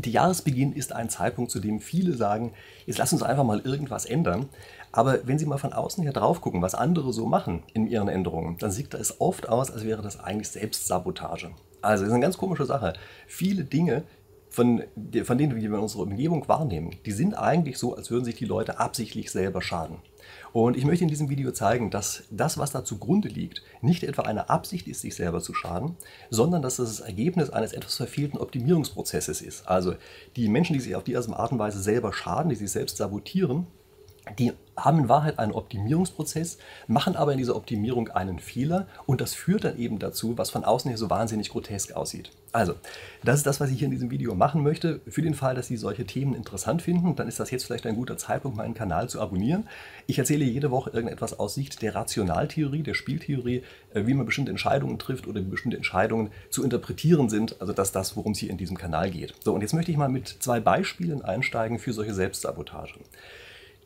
Die Jahresbeginn ist ein Zeitpunkt, zu dem viele sagen, jetzt lass uns einfach mal irgendwas ändern. Aber wenn Sie mal von außen her drauf gucken, was andere so machen in ihren Änderungen, dann sieht es oft aus, als wäre das eigentlich Selbstsabotage. Also das ist eine ganz komische Sache. Viele Dinge, von, von denen wir in unserer Umgebung wahrnehmen, die sind eigentlich so, als würden sich die Leute absichtlich selber schaden. Und ich möchte in diesem Video zeigen, dass das, was da zugrunde liegt, nicht etwa eine Absicht ist, sich selber zu schaden, sondern dass es das Ergebnis eines etwas verfehlten Optimierungsprozesses ist. Also die Menschen, die sich auf diese Art und Weise selber schaden, die sich selbst sabotieren, die haben in Wahrheit einen Optimierungsprozess, machen aber in dieser Optimierung einen Fehler und das führt dann eben dazu, was von außen her so wahnsinnig grotesk aussieht. Also, das ist das, was ich hier in diesem Video machen möchte. Für den Fall, dass Sie solche Themen interessant finden, dann ist das jetzt vielleicht ein guter Zeitpunkt, meinen Kanal zu abonnieren. Ich erzähle jede Woche irgendetwas aus Sicht der Rationaltheorie, der Spieltheorie, äh, wie man bestimmte Entscheidungen trifft oder wie bestimmte Entscheidungen zu interpretieren sind. Also das ist das, worum es hier in diesem Kanal geht. So, und jetzt möchte ich mal mit zwei Beispielen einsteigen für solche Selbstsabotage.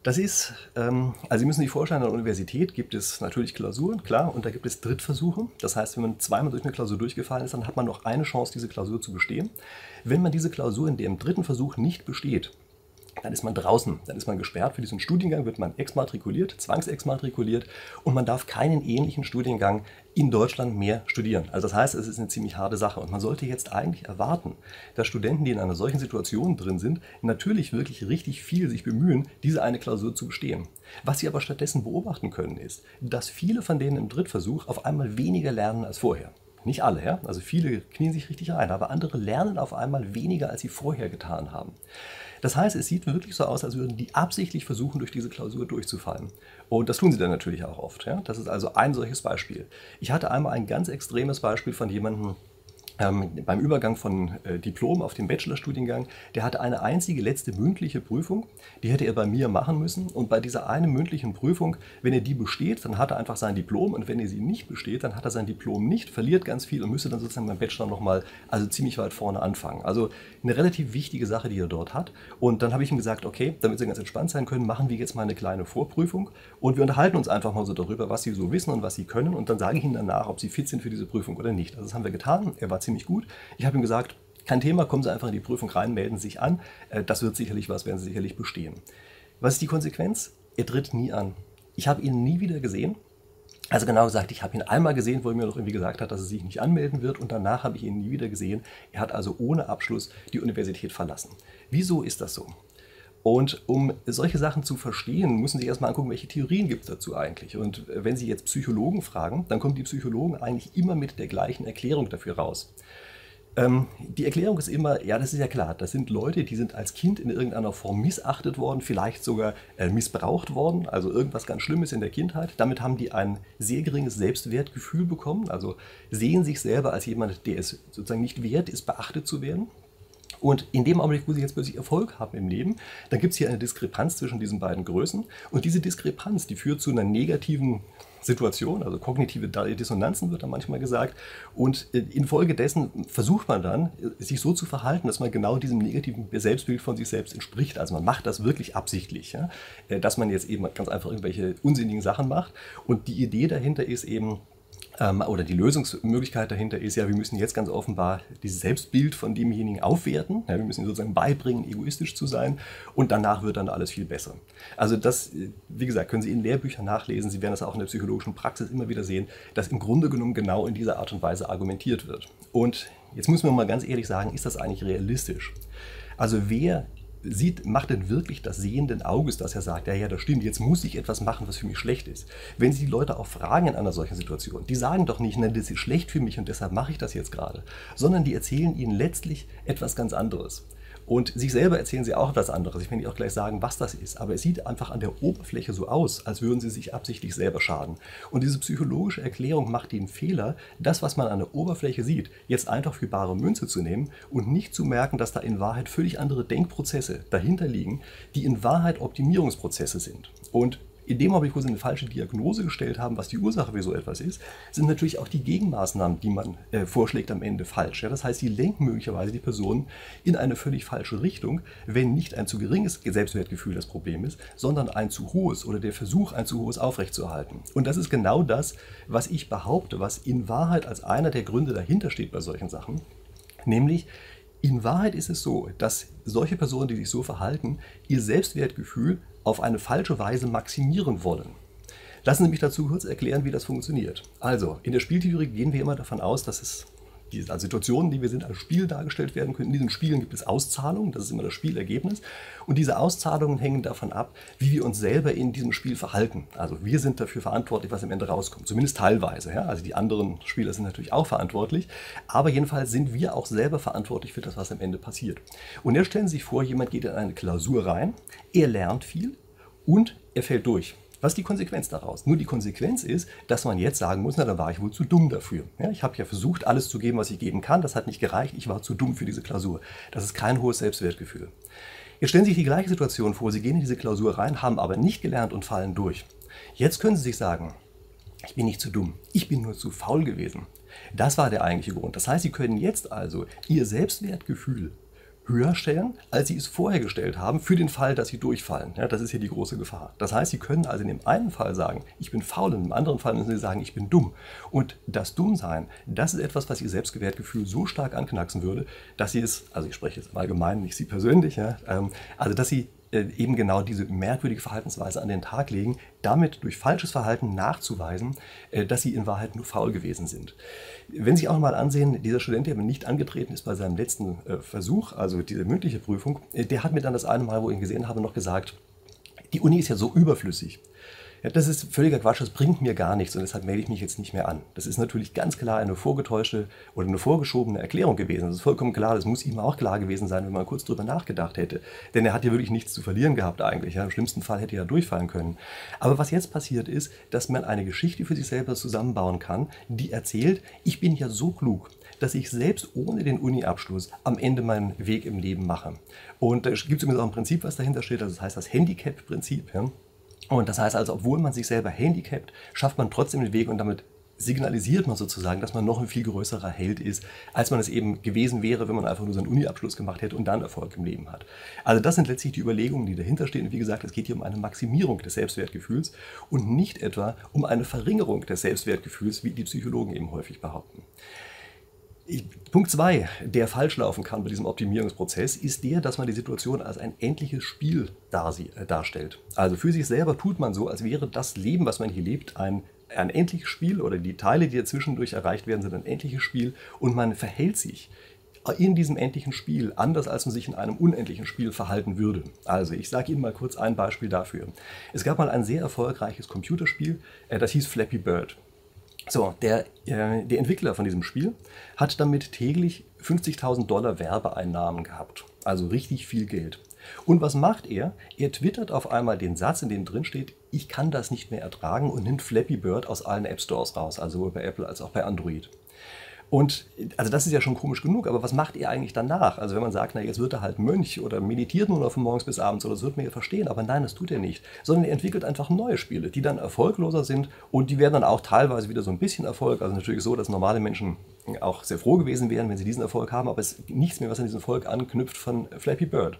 Das ist, ähm, also Sie müssen sich vorstellen, an der Universität gibt es natürlich Klausuren, klar, und da gibt es Drittversuche. Das heißt, wenn man zweimal durch eine Klausur durchgefallen ist, dann hat man noch eine Chance, diese Klausur zu bestehen. Wenn man diese Klausur in dem dritten Versuch nicht besteht, dann ist man draußen, dann ist man gesperrt für diesen Studiengang, wird man exmatrikuliert, zwangsexmatrikuliert und man darf keinen ähnlichen Studiengang in Deutschland mehr studieren. Also das heißt, es ist eine ziemlich harte Sache und man sollte jetzt eigentlich erwarten, dass Studenten, die in einer solchen Situation drin sind, natürlich wirklich richtig viel sich bemühen, diese eine Klausur zu bestehen. Was sie aber stattdessen beobachten können, ist, dass viele von denen im Drittversuch auf einmal weniger lernen als vorher. Nicht alle, ja? also viele knien sich richtig rein, aber andere lernen auf einmal weniger, als sie vorher getan haben. Das heißt, es sieht wirklich so aus, als würden die absichtlich versuchen, durch diese Klausur durchzufallen. Und das tun sie dann natürlich auch oft. Ja? Das ist also ein solches Beispiel. Ich hatte einmal ein ganz extremes Beispiel von jemandem, ähm, beim Übergang von äh, Diplom auf den Bachelorstudiengang, der hatte eine einzige letzte mündliche Prüfung, die hätte er bei mir machen müssen. Und bei dieser einen mündlichen Prüfung, wenn er die besteht, dann hat er einfach sein Diplom und wenn er sie nicht besteht, dann hat er sein Diplom nicht, verliert ganz viel und müsste dann sozusagen beim Bachelor nochmal also ziemlich weit vorne anfangen. Also eine relativ wichtige Sache, die er dort hat. Und dann habe ich ihm gesagt, okay, damit Sie ganz entspannt sein können, machen wir jetzt mal eine kleine Vorprüfung und wir unterhalten uns einfach mal so darüber, was Sie so wissen und was Sie können und dann sage ich Ihnen danach, ob Sie fit sind für diese Prüfung oder nicht. Also das haben wir getan. Er war ziemlich gut. Ich habe ihm gesagt, kein Thema, kommen Sie einfach in die Prüfung rein, melden Sie sich an. Äh, das wird sicherlich was, werden Sie sicherlich bestehen. Was ist die Konsequenz? Er tritt nie an. Ich habe ihn nie wieder gesehen. Also genau gesagt, ich habe ihn einmal gesehen, wo er mir noch irgendwie gesagt hat, dass er sich nicht anmelden wird und danach habe ich ihn nie wieder gesehen. Er hat also ohne Abschluss die Universität verlassen. Wieso ist das so? Und um solche Sachen zu verstehen, müssen Sie erstmal angucken, welche Theorien gibt es dazu eigentlich. Und wenn Sie jetzt Psychologen fragen, dann kommen die Psychologen eigentlich immer mit der gleichen Erklärung dafür raus. Ähm, die Erklärung ist immer, ja, das ist ja klar, das sind Leute, die sind als Kind in irgendeiner Form missachtet worden, vielleicht sogar äh, missbraucht worden, also irgendwas ganz Schlimmes in der Kindheit. Damit haben die ein sehr geringes Selbstwertgefühl bekommen, also sehen sich selber als jemand, der es sozusagen nicht wert ist, beachtet zu werden. Und in dem Augenblick, wo sie jetzt plötzlich Erfolg haben im Leben, dann gibt es hier eine Diskrepanz zwischen diesen beiden Größen. Und diese Diskrepanz, die führt zu einer negativen Situation, also kognitive Dissonanzen wird da manchmal gesagt. Und äh, infolgedessen versucht man dann, äh, sich so zu verhalten, dass man genau diesem negativen Selbstbild von sich selbst entspricht. Also man macht das wirklich absichtlich, ja? Äh, dass man jetzt eben ganz einfach irgendwelche unsinnigen Sachen macht. Und die Idee dahinter ist eben, oder die Lösungsmöglichkeit dahinter ist ja, wir müssen jetzt ganz offenbar dieses Selbstbild von demjenigen aufwerten. Ja, wir müssen ihm sozusagen beibringen, egoistisch zu sein und danach wird dann alles viel besser. Also das, wie gesagt, können Sie in Lehrbüchern nachlesen. Sie werden das auch in der psychologischen Praxis immer wieder sehen, dass im Grunde genommen genau in dieser Art und Weise argumentiert wird. Und jetzt müssen wir mal ganz ehrlich sagen, ist das eigentlich realistisch? Also wer sieht, macht denn wirklich das sehenden Auges, dass er sagt, ja, ja, das stimmt, jetzt muss ich etwas machen, was für mich schlecht ist. Wenn Sie die Leute auch fragen in einer solchen Situation, die sagen doch nicht, nein, das ist schlecht für mich und deshalb mache ich das jetzt gerade, sondern die erzählen Ihnen letztlich etwas ganz anderes. Und sich selber erzählen sie auch etwas anderes. Ich werde Ihnen auch gleich sagen, was das ist. Aber es sieht einfach an der Oberfläche so aus, als würden sie sich absichtlich selber schaden. Und diese psychologische Erklärung macht den Fehler, das, was man an der Oberfläche sieht, jetzt einfach für bare Münze zu nehmen und nicht zu merken, dass da in Wahrheit völlig andere Denkprozesse dahinter liegen, die in Wahrheit Optimierungsprozesse sind. Und in dem Augenblick, wo sie eine falsche Diagnose gestellt haben, was die Ursache für so etwas ist, sind natürlich auch die Gegenmaßnahmen, die man äh, vorschlägt, am Ende falsch. Ja? Das heißt, sie lenken möglicherweise die Person in eine völlig falsche Richtung, wenn nicht ein zu geringes Selbstwertgefühl das Problem ist, sondern ein zu hohes oder der Versuch, ein zu hohes aufrechtzuerhalten. Und das ist genau das, was ich behaupte, was in Wahrheit als einer der Gründe dahinter steht bei solchen Sachen, nämlich In Wahrheit ist es so, dass solche Personen, die sich so verhalten, ihr Selbstwertgefühl auf eine falsche Weise maximieren wollen. Lassen Sie mich dazu kurz erklären, wie das funktioniert. Also, in der Spieltheorie gehen wir immer davon aus, dass es die also Situationen, die wir sind, als Spiel dargestellt werden können. In diesen Spielen gibt es Auszahlungen, das ist immer das Spielergebnis. Und diese Auszahlungen hängen davon ab, wie wir uns selber in diesem Spiel verhalten. Also wir sind dafür verantwortlich, was am Ende rauskommt. Zumindest teilweise. Ja? Also die anderen Spieler sind natürlich auch verantwortlich. Aber jedenfalls sind wir auch selber verantwortlich für das, was am Ende passiert. Und jetzt stellen Sie sich vor, jemand geht in eine Klausur rein, er lernt viel und er fällt durch. Was ist die Konsequenz daraus? Nur die Konsequenz ist, dass man jetzt sagen muss, na, dann war ich wohl zu dumm dafür. Ja, ich habe ja versucht, alles zu geben, was ich geben kann. Das hat nicht gereicht. Ich war zu dumm für diese Klausur. Das ist kein hohes Selbstwertgefühl. Jetzt stellen Sie sich die gleiche Situation vor. Sie gehen in diese Klausur rein, haben aber nicht gelernt und fallen durch. Jetzt können Sie sich sagen, ich bin nicht zu dumm. Ich bin nur zu faul gewesen. Das war der eigentliche Grund. Das heißt, Sie können jetzt also Ihr Selbstwertgefühl höher stellen, als sie es vorher gestellt haben, für den Fall, dass sie durchfallen. Ja, das ist hier die große Gefahr. Das heißt, sie können also in dem einen Fall sagen, ich bin faul, und im anderen Fall müssen sie sagen, ich bin dumm. Und das Dummsein, das ist etwas, was ihr Selbstgewertgefühl so stark anknacksen würde, dass sie es, also ich spreche jetzt im Allgemeinen, nicht sie persönlich, ja, ähm, also dass sie eben genau diese merkwürdige Verhaltensweise an den Tag legen, damit durch falsches Verhalten nachzuweisen, äh, dass sie in Wahrheit nur faul gewesen sind. Wenn Sie sich auch mal ansehen, dieser Student, der nicht angetreten ist bei seinem letzten äh, Versuch, also diese mündliche Prüfung, der hat mir dann das eine Mal, wo ich ihn gesehen habe, noch gesagt, die Uni ist ja so überflüssig. Ja, das ist völliger Quatsch, das bringt mir gar nichts und deshalb melde ich mich jetzt nicht mehr an. Das ist natürlich ganz klar eine vorgetäuschte oder eine vorgeschobene Erklärung gewesen. Das ist vollkommen klar, das muss ihm auch klar gewesen sein, wenn man kurz drüber nachgedacht hätte. Denn er hat ja wirklich nichts zu verlieren gehabt eigentlich. Ja, Im schlimmsten Fall hätte er durchfallen können. Aber was jetzt passiert ist, dass man eine Geschichte für sich selber zusammenbauen kann, die erzählt, ich bin ja so klug, dass ich selbst ohne den Uni-Abschluss am Ende meinen Weg im Leben mache. Und da gibt es übrigens auch ein Prinzip, was dahinter steht, also das heißt das Handicap-Prinzip. Ja? Und das heißt also, obwohl man sich selber handicapt, schafft man trotzdem den Weg und damit signalisiert man sozusagen, dass man noch ein viel größerer Held ist, als man es eben gewesen wäre, wenn man einfach nur seinen Uni-Abschluss gemacht hätte und dann Erfolg im Leben hat. Also das sind letztlich die Überlegungen, die dahinter stehen. Und wie gesagt, es geht hier um eine Maximierung des Selbstwertgefühls und nicht etwa um eine Verringerung des Selbstwertgefühls, wie die Psychologen eben häufig behaupten. Punkt 2, der falsch laufen kann bei diesem Optimierungsprozess, ist der, dass man die Situation als ein endliches Spiel äh, darstellt. Also für sich selber tut man so, als wäre das Leben, was man hier lebt, ein, ein endliches Spiel oder die Teile, die dazwischendurch erreicht werden, sind ein endliches Spiel und man verhält sich in diesem endlichen Spiel anders, als man sich in einem unendlichen Spiel verhalten würde. Also ich sage Ihnen mal kurz ein Beispiel dafür. Es gab mal ein sehr erfolgreiches Computerspiel, äh, das hieß Flappy Bird. So, der, äh, der Entwickler von diesem Spiel hat damit täglich 50.000 Dollar Werbeeinnahmen gehabt. Also richtig viel Geld. Und was macht er? Er twittert auf einmal den Satz, in dem drin steht, ich kann das nicht mehr ertragen und nimmt Flappy Bird aus allen App Stores raus, also sowohl bei Apple als auch bei Android. Und also das ist ja schon komisch genug, aber was macht ihr eigentlich danach? Also wenn man sagt, na jetzt wird er halt Mönch oder meditiert nur noch von morgens bis abends oder so, wird man ja verstehen, aber nein, das tut er nicht. Sondern er entwickelt einfach neue Spiele, die dann erfolgloser sind und die werden dann auch teilweise wieder so ein bisschen Erfolg. Also natürlich so, dass normale Menschen auch sehr froh gewesen wären, wenn sie diesen Erfolg haben, aber es ist nichts mehr, was an diesen Erfolg anknüpft von Flappy Bird.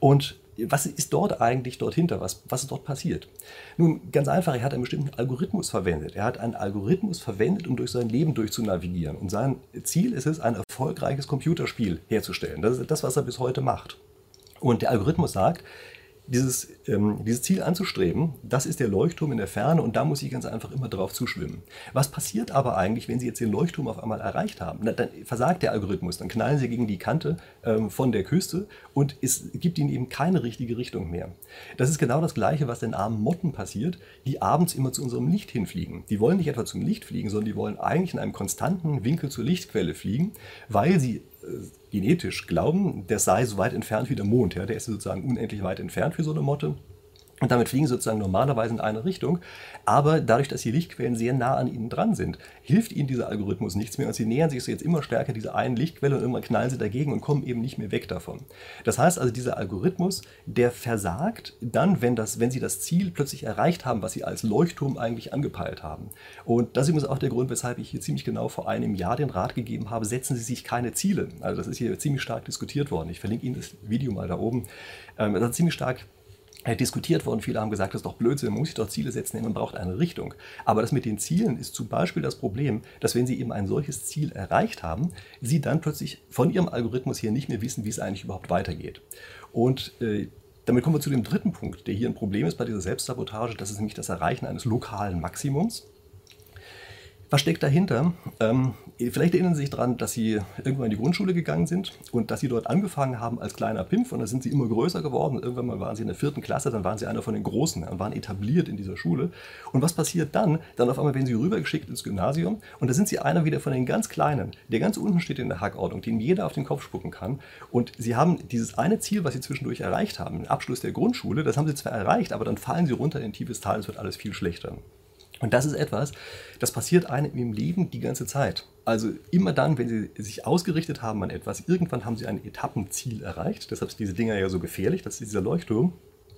Und was ist dort eigentlich dort hinter? Was, was ist dort passiert? Nun, ganz einfach, er hat einen bestimmten Algorithmus verwendet. Er hat einen Algorithmus verwendet, um durch sein Leben durchzunavigieren. Und sein Ziel ist es, ein erfolgreiches Computerspiel herzustellen. Das ist das, was er bis heute macht. Und der Algorithmus sagt, dieses, ähm, dieses Ziel anzustreben, das ist der Leuchtturm in der Ferne und da muss ich ganz einfach immer drauf zuschwimmen. Was passiert aber eigentlich, wenn Sie jetzt den Leuchtturm auf einmal erreicht haben? Na, dann versagt der Algorithmus, dann knallen Sie gegen die Kante ähm, von der Küste und es gibt Ihnen eben keine richtige Richtung mehr. Das ist genau das Gleiche, was den armen Motten passiert, die abends immer zu unserem Licht hinfliegen. Die wollen nicht etwa zum Licht fliegen, sondern die wollen eigentlich in einem konstanten Winkel zur Lichtquelle fliegen, weil sie genetisch glauben, der sei so weit entfernt wie der Mond. Ja? Der ist sozusagen unendlich weit entfernt für so eine Motte. Und damit fliegen sie sozusagen normalerweise in eine Richtung. Aber dadurch, dass die Lichtquellen sehr nah an ihnen dran sind, hilft ihnen dieser Algorithmus nichts mehr. Und sie nähern sich so jetzt immer stärker dieser einen Lichtquelle und irgendwann knallen sie dagegen und kommen eben nicht mehr weg davon. Das heißt also, dieser Algorithmus, der versagt dann, wenn, das, wenn sie das Ziel plötzlich erreicht haben, was sie als Leuchtturm eigentlich angepeilt haben. Und das ist übrigens auch der Grund, weshalb ich hier ziemlich genau vor einem Jahr den Rat gegeben habe, setzen Sie sich keine Ziele. Also das ist hier ziemlich stark diskutiert worden. Ich verlinke Ihnen das Video mal da oben. Ähm, das ist ziemlich stark diskutiert worden. Viele haben gesagt, das ist doch Blödsinn, man muss sich doch Ziele setzen, man braucht eine Richtung. Aber das mit den Zielen ist zum Beispiel das Problem, dass wenn Sie eben ein solches Ziel erreicht haben, Sie dann plötzlich von Ihrem Algorithmus hier nicht mehr wissen, wie es eigentlich überhaupt weitergeht. Und äh, damit kommen wir zu dem dritten Punkt, der hier ein Problem ist bei dieser Selbstsabotage. Das ist nämlich das Erreichen eines lokalen Maximums. Was steckt dahinter? Ähm, vielleicht erinnern Sie sich daran, dass Sie irgendwann in die Grundschule gegangen sind und dass Sie dort angefangen haben als kleiner Pimpf und dann sind Sie immer größer geworden. Irgendwann mal waren Sie in der vierten Klasse, dann waren Sie einer von den Großen und waren etabliert in dieser Schule. Und was passiert dann? Dann auf einmal werden Sie rübergeschickt ins Gymnasium und da sind Sie einer wieder von den ganz Kleinen, der ganz unten steht in der Hackordnung, den jeder auf den Kopf spucken kann. Und Sie haben dieses eine Ziel, was Sie zwischendurch erreicht haben, den Abschluss der Grundschule, das haben Sie zwar erreicht, aber dann fallen Sie runter in ein tiefes Tal, es wird alles viel schlechter. Und das ist etwas, das passiert einem im Leben die ganze Zeit. Also immer dann, wenn Sie sich ausgerichtet haben an etwas, irgendwann haben Sie ein Etappenziel erreicht. Deshalb sind diese Dinger ja so gefährlich, das ist dieser Leuchtturm.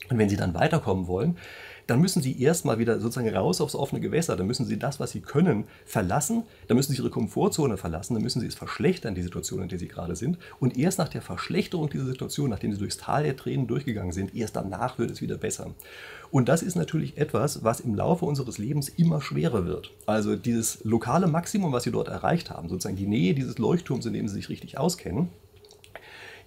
Und wenn Sie dann weiterkommen wollen, dann müssen Sie erstmal wieder sozusagen raus aufs offene Gewässer. Dann müssen Sie das, was Sie können, verlassen. Dann müssen Sie Ihre Komfortzone verlassen. Dann müssen Sie es verschlechtern, die Situation, in der Sie gerade sind. Und erst nach der Verschlechterung dieser Situation, nachdem Sie durchs Tal der Tränen durchgegangen sind, erst danach wird es wieder besser. Und das ist natürlich etwas, was im Laufe unseres Lebens immer schwerer wird. Also dieses lokale Maximum, was Sie dort erreicht haben, sozusagen die Nähe dieses Leuchtturms, in dem Sie sich richtig auskennen,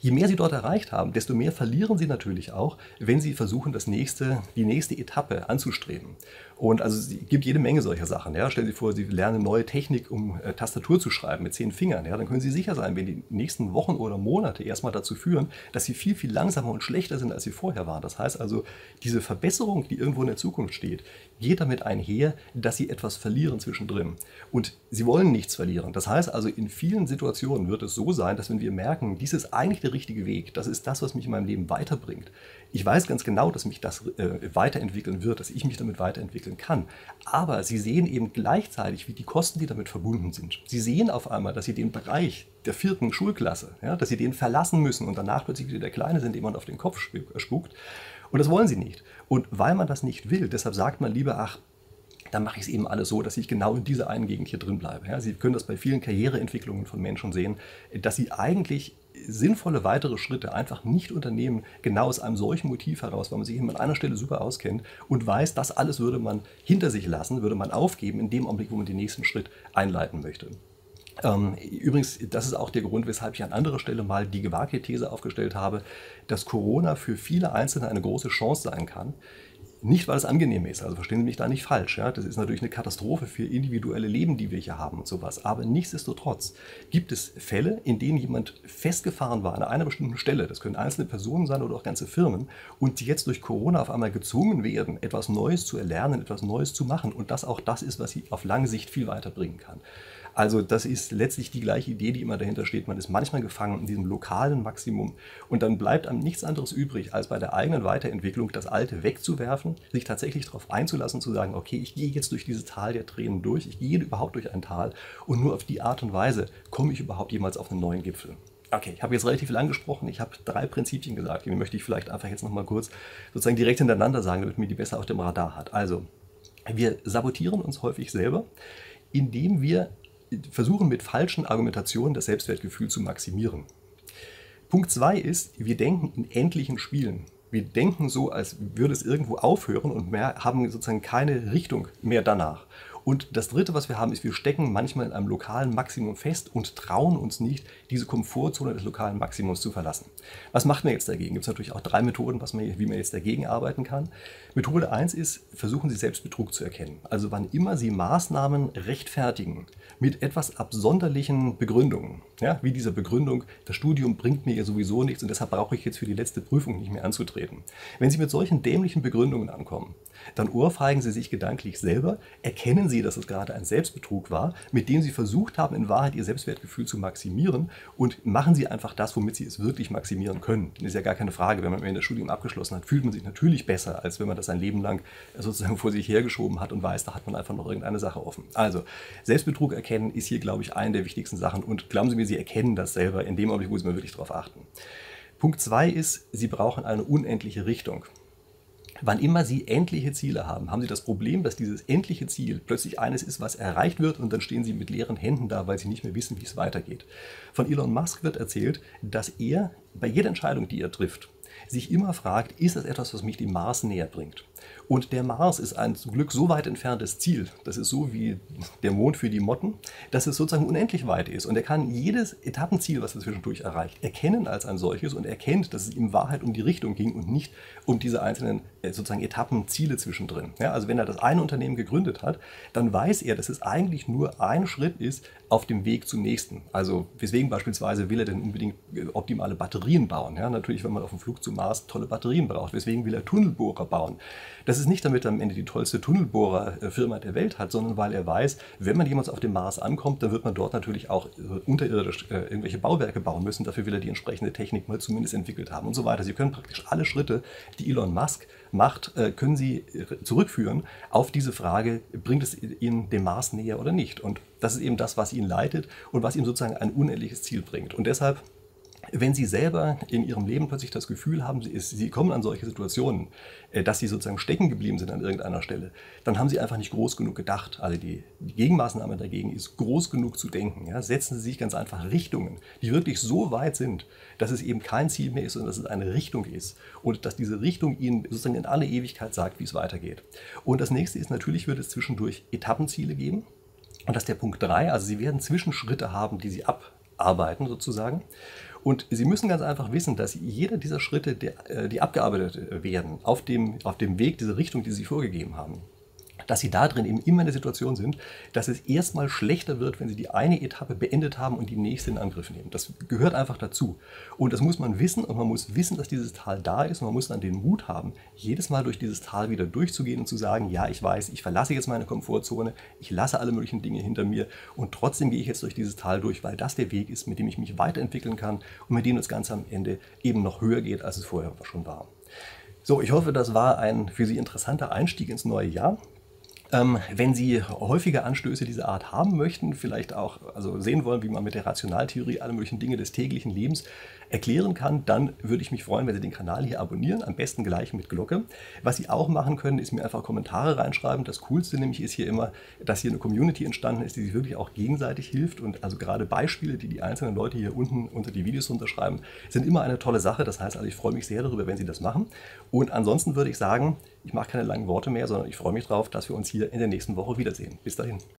Je mehr Sie dort erreicht haben, desto mehr verlieren Sie natürlich auch, wenn Sie versuchen, das nächste, die nächste Etappe anzustreben. Und also es gibt jede Menge solcher Sachen. Ja. Stellen Sie vor, Sie lernen neue Technik, um äh, Tastatur zu schreiben mit zehn Fingern. Ja. Dann können Sie sicher sein, wenn die nächsten Wochen oder Monate erstmal dazu führen, dass Sie viel, viel langsamer und schlechter sind, als Sie vorher waren. Das heißt also, diese Verbesserung, die irgendwo in der Zukunft steht, geht damit einher, dass Sie etwas verlieren zwischendrin. Und Sie wollen nichts verlieren. Das heißt also, in vielen Situationen wird es so sein, dass wenn wir merken, dies ist eigentlich der richtige Weg, das ist das, was mich in meinem Leben weiterbringt, ich weiß ganz genau, dass mich das äh, weiterentwickeln wird, dass ich mich damit weiterentwickeln kann. Aber Sie sehen eben gleichzeitig, wie die Kosten, die damit verbunden sind. Sie sehen auf einmal, dass Sie den Bereich der vierten Schulklasse, ja, dass Sie den verlassen müssen und danach plötzlich wieder der Kleine sind, dem man auf den Kopf spuckt. Und das wollen Sie nicht. Und weil man das nicht will, deshalb sagt man lieber, ach, dann mache ich es eben alles so, dass ich genau in dieser einen Gegend hier drin bleibe. Ja, Sie können das bei vielen Karriereentwicklungen von Menschen sehen, dass sie eigentlich sinnvolle weitere Schritte einfach nicht unternehmen, genau aus einem solchen Motiv heraus, weil man sich an einer Stelle super auskennt und weiß, das alles würde man hinter sich lassen, würde man aufgeben in dem Augenblick, wo man den nächsten Schritt einleiten möchte. Ähm, übrigens, das ist auch der Grund, weshalb ich an anderer Stelle mal die gewagte These aufgestellt habe, dass Corona für viele Einzelne eine große Chance sein kann, nicht, weil es angenehm ist, also verstehen Sie mich da nicht falsch. Ja? Das ist natürlich eine Katastrophe für individuelle Leben, die wir hier haben und sowas. Aber nichtsdestotrotz gibt es Fälle, in denen jemand festgefahren war an einer bestimmten Stelle, das können einzelne Personen sein oder auch ganze Firmen, und die jetzt durch Corona auf einmal gezwungen werden, etwas Neues zu erlernen, etwas Neues zu machen. Und das auch das ist, was sie auf lange Sicht viel weiterbringen kann. Also das ist letztlich die gleiche Idee, die immer dahinter steht. Man ist manchmal gefangen in diesem lokalen Maximum und dann bleibt einem nichts anderes übrig, als bei der eigenen Weiterentwicklung das Alte wegzuwerfen, sich tatsächlich darauf einzulassen, zu sagen, okay, ich gehe jetzt durch dieses Tal der Tränen durch, ich gehe überhaupt durch ein Tal und nur auf die Art und Weise komme ich überhaupt jemals auf einen neuen Gipfel. Okay, ich habe jetzt relativ viel angesprochen. Ich habe drei Prinzipien gesagt. Die möchte ich vielleicht einfach jetzt nochmal kurz sozusagen direkt hintereinander sagen, damit man die besser auf dem Radar hat. Also, wir sabotieren uns häufig selber, indem wir versuchen mit falschen Argumentationen das Selbstwertgefühl zu maximieren. Punkt 2 ist, wir denken in endlichen Spielen. Wir denken so, als würde es irgendwo aufhören und mehr, haben sozusagen keine Richtung mehr danach. Und das Dritte, was wir haben, ist, wir stecken manchmal in einem lokalen Maximum fest und trauen uns nicht, diese Komfortzone des lokalen Maximums zu verlassen. Was macht man jetzt dagegen? Gibt es natürlich auch drei Methoden, was man, wie man jetzt dagegen arbeiten kann. Methode 1 ist, versuchen Sie Selbstbetrug zu erkennen. Also wann immer Sie Maßnahmen rechtfertigen mit etwas absonderlichen Begründungen, ja, wie diese Begründung, das Studium bringt mir ja sowieso nichts und deshalb brauche ich jetzt für die letzte Prüfung nicht mehr anzutreten. Wenn Sie mit solchen dämlichen Begründungen ankommen, dann ohrfeigen Sie sich gedanklich selber, erkennen Sie, dass es gerade ein Selbstbetrug war, mit dem Sie versucht haben, in Wahrheit Ihr Selbstwertgefühl zu maximieren und machen Sie einfach das, womit Sie es wirklich maximieren können. Das ist ja gar keine Frage, wenn man in das Studium abgeschlossen hat, fühlt man sich natürlich besser, als wenn man das ein Leben lang sozusagen vor sich hergeschoben hat und weiß, da hat man einfach noch irgendeine Sache offen. Also, Selbstbetrug erkennen ist hier, glaube ich, eine der wichtigsten Sachen und glauben Sie mir, Sie erkennen das selber in dem Augenblick, wo Sie mal wirklich darauf achten. Punkt 2 ist, Sie brauchen eine unendliche Richtung. Wann immer Sie endliche Ziele haben, haben Sie das Problem, dass dieses endliche Ziel plötzlich eines ist, was erreicht wird und dann stehen Sie mit leeren Händen da, weil Sie nicht mehr wissen, wie es weitergeht. Von Elon Musk wird erzählt, dass er bei jeder Entscheidung, die er trifft, sich immer fragt, ist das etwas, was mich dem Mars näher bringt? Und der Mars ist ein zum Glück so weit entferntes Ziel, das ist so wie der Mond für die Motten, dass es sozusagen unendlich weit ist. Und er kann jedes Etappenziel, was er zwischendurch erreicht, erkennen als ein solches und erkennt, dass es in Wahrheit um die Richtung ging und nicht um diese einzelnen äh, sozusagen Etappenziele zwischendrin. Ja, also wenn er das eine Unternehmen gegründet hat, dann weiß er, dass es eigentlich nur ein Schritt ist auf dem Weg zum nächsten. Also weswegen beispielsweise will er denn unbedingt äh, optimale Batterien bauen. Ja, natürlich, wenn man auf dem Flug zum Mars tolle Batterien braucht. Weswegen will er Tunnelbohrer bauen. Das ist nicht, damit er am Ende die tollste Tunnelbohrerfirma der Welt hat, sondern weil er weiß, wenn man jemals auf dem Mars ankommt, dann wird man dort natürlich auch äh, unterirdisch äh, irgendwelche Bauwerke bauen müssen. Dafür will er die entsprechende Technik mal zumindest entwickelt haben und so weiter. Sie können praktisch alle Schritte, die Elon Musk macht, äh, können Sie zurückführen auf diese Frage, bringt es Ihnen dem Mars näher oder nicht? Und das ist eben das, was ihn leitet und was ihm sozusagen ein unendliches Ziel bringt. Und deshalb wenn Sie selber in Ihrem Leben plötzlich das Gefühl haben, Sie, Sie kommen an solche Situationen, äh, dass Sie sozusagen stecken geblieben sind an irgendeiner Stelle, dann haben Sie einfach nicht groß genug gedacht. Also die, die Gegenmaßnahme dagegen ist, groß genug zu denken. Ja? Setzen Sie sich ganz einfach Richtungen, die wirklich so weit sind, dass es eben kein Ziel mehr ist, sondern dass es eine Richtung ist. Und dass diese Richtung Ihnen sozusagen in alle Ewigkeit sagt, wie es weitergeht. Und das nächste ist, natürlich wird es zwischendurch Etappenziele geben. Und das ist der Punkt 3. Also Sie werden Zwischenschritte haben, die Sie abarbeiten sozusagen. Und Sie müssen ganz einfach wissen, dass jeder dieser Schritte, äh, die abgearbeitet werden, auf dem, auf dem Weg, diese Richtung, die Sie vorgegeben haben, dass sie da drin eben immer in der Situation sind, dass es erstmal schlechter wird, wenn sie die eine Etappe beendet haben und die nächste in Angriff nehmen. Das gehört einfach dazu. Und das muss man wissen und man muss wissen, dass dieses Tal da ist und man muss dann den Mut haben, jedes Mal durch dieses Tal wieder durchzugehen und zu sagen, ja, ich weiß, ich verlasse jetzt meine Komfortzone, ich lasse alle möglichen Dinge hinter mir und trotzdem gehe ich jetzt durch dieses Tal durch, weil das der Weg ist, mit dem ich mich weiterentwickeln kann und mit dem das Ganze am Ende eben noch höher geht, als es vorher schon war. So, ich hoffe, das war ein für Sie interessanter Einstieg ins neue Jahr. Ähm, wenn Sie häufige Anstöße dieser Art haben möchten, vielleicht auch also sehen wollen, wie man mit der Rationaltheorie alle möglichen Dinge des täglichen Lebens erklären kann, dann würde ich mich freuen, wenn Sie den Kanal hier abonnieren, am besten gleich mit Glocke. Was Sie auch machen können, ist mir einfach Kommentare reinschreiben. Das Coolste nämlich ist hier immer, dass hier eine Community entstanden ist, die sich wirklich auch gegenseitig hilft und also gerade Beispiele, die die einzelnen Leute hier unten unter die Videos unterschreiben, sind immer eine tolle Sache. Das heißt also, ich freue mich sehr darüber, wenn Sie das machen. Und ansonsten würde ich sagen, ich mache keine langen Worte mehr, sondern ich freue mich darauf, dass wir uns hier in der nächsten Woche wiedersehen. Bis dahin.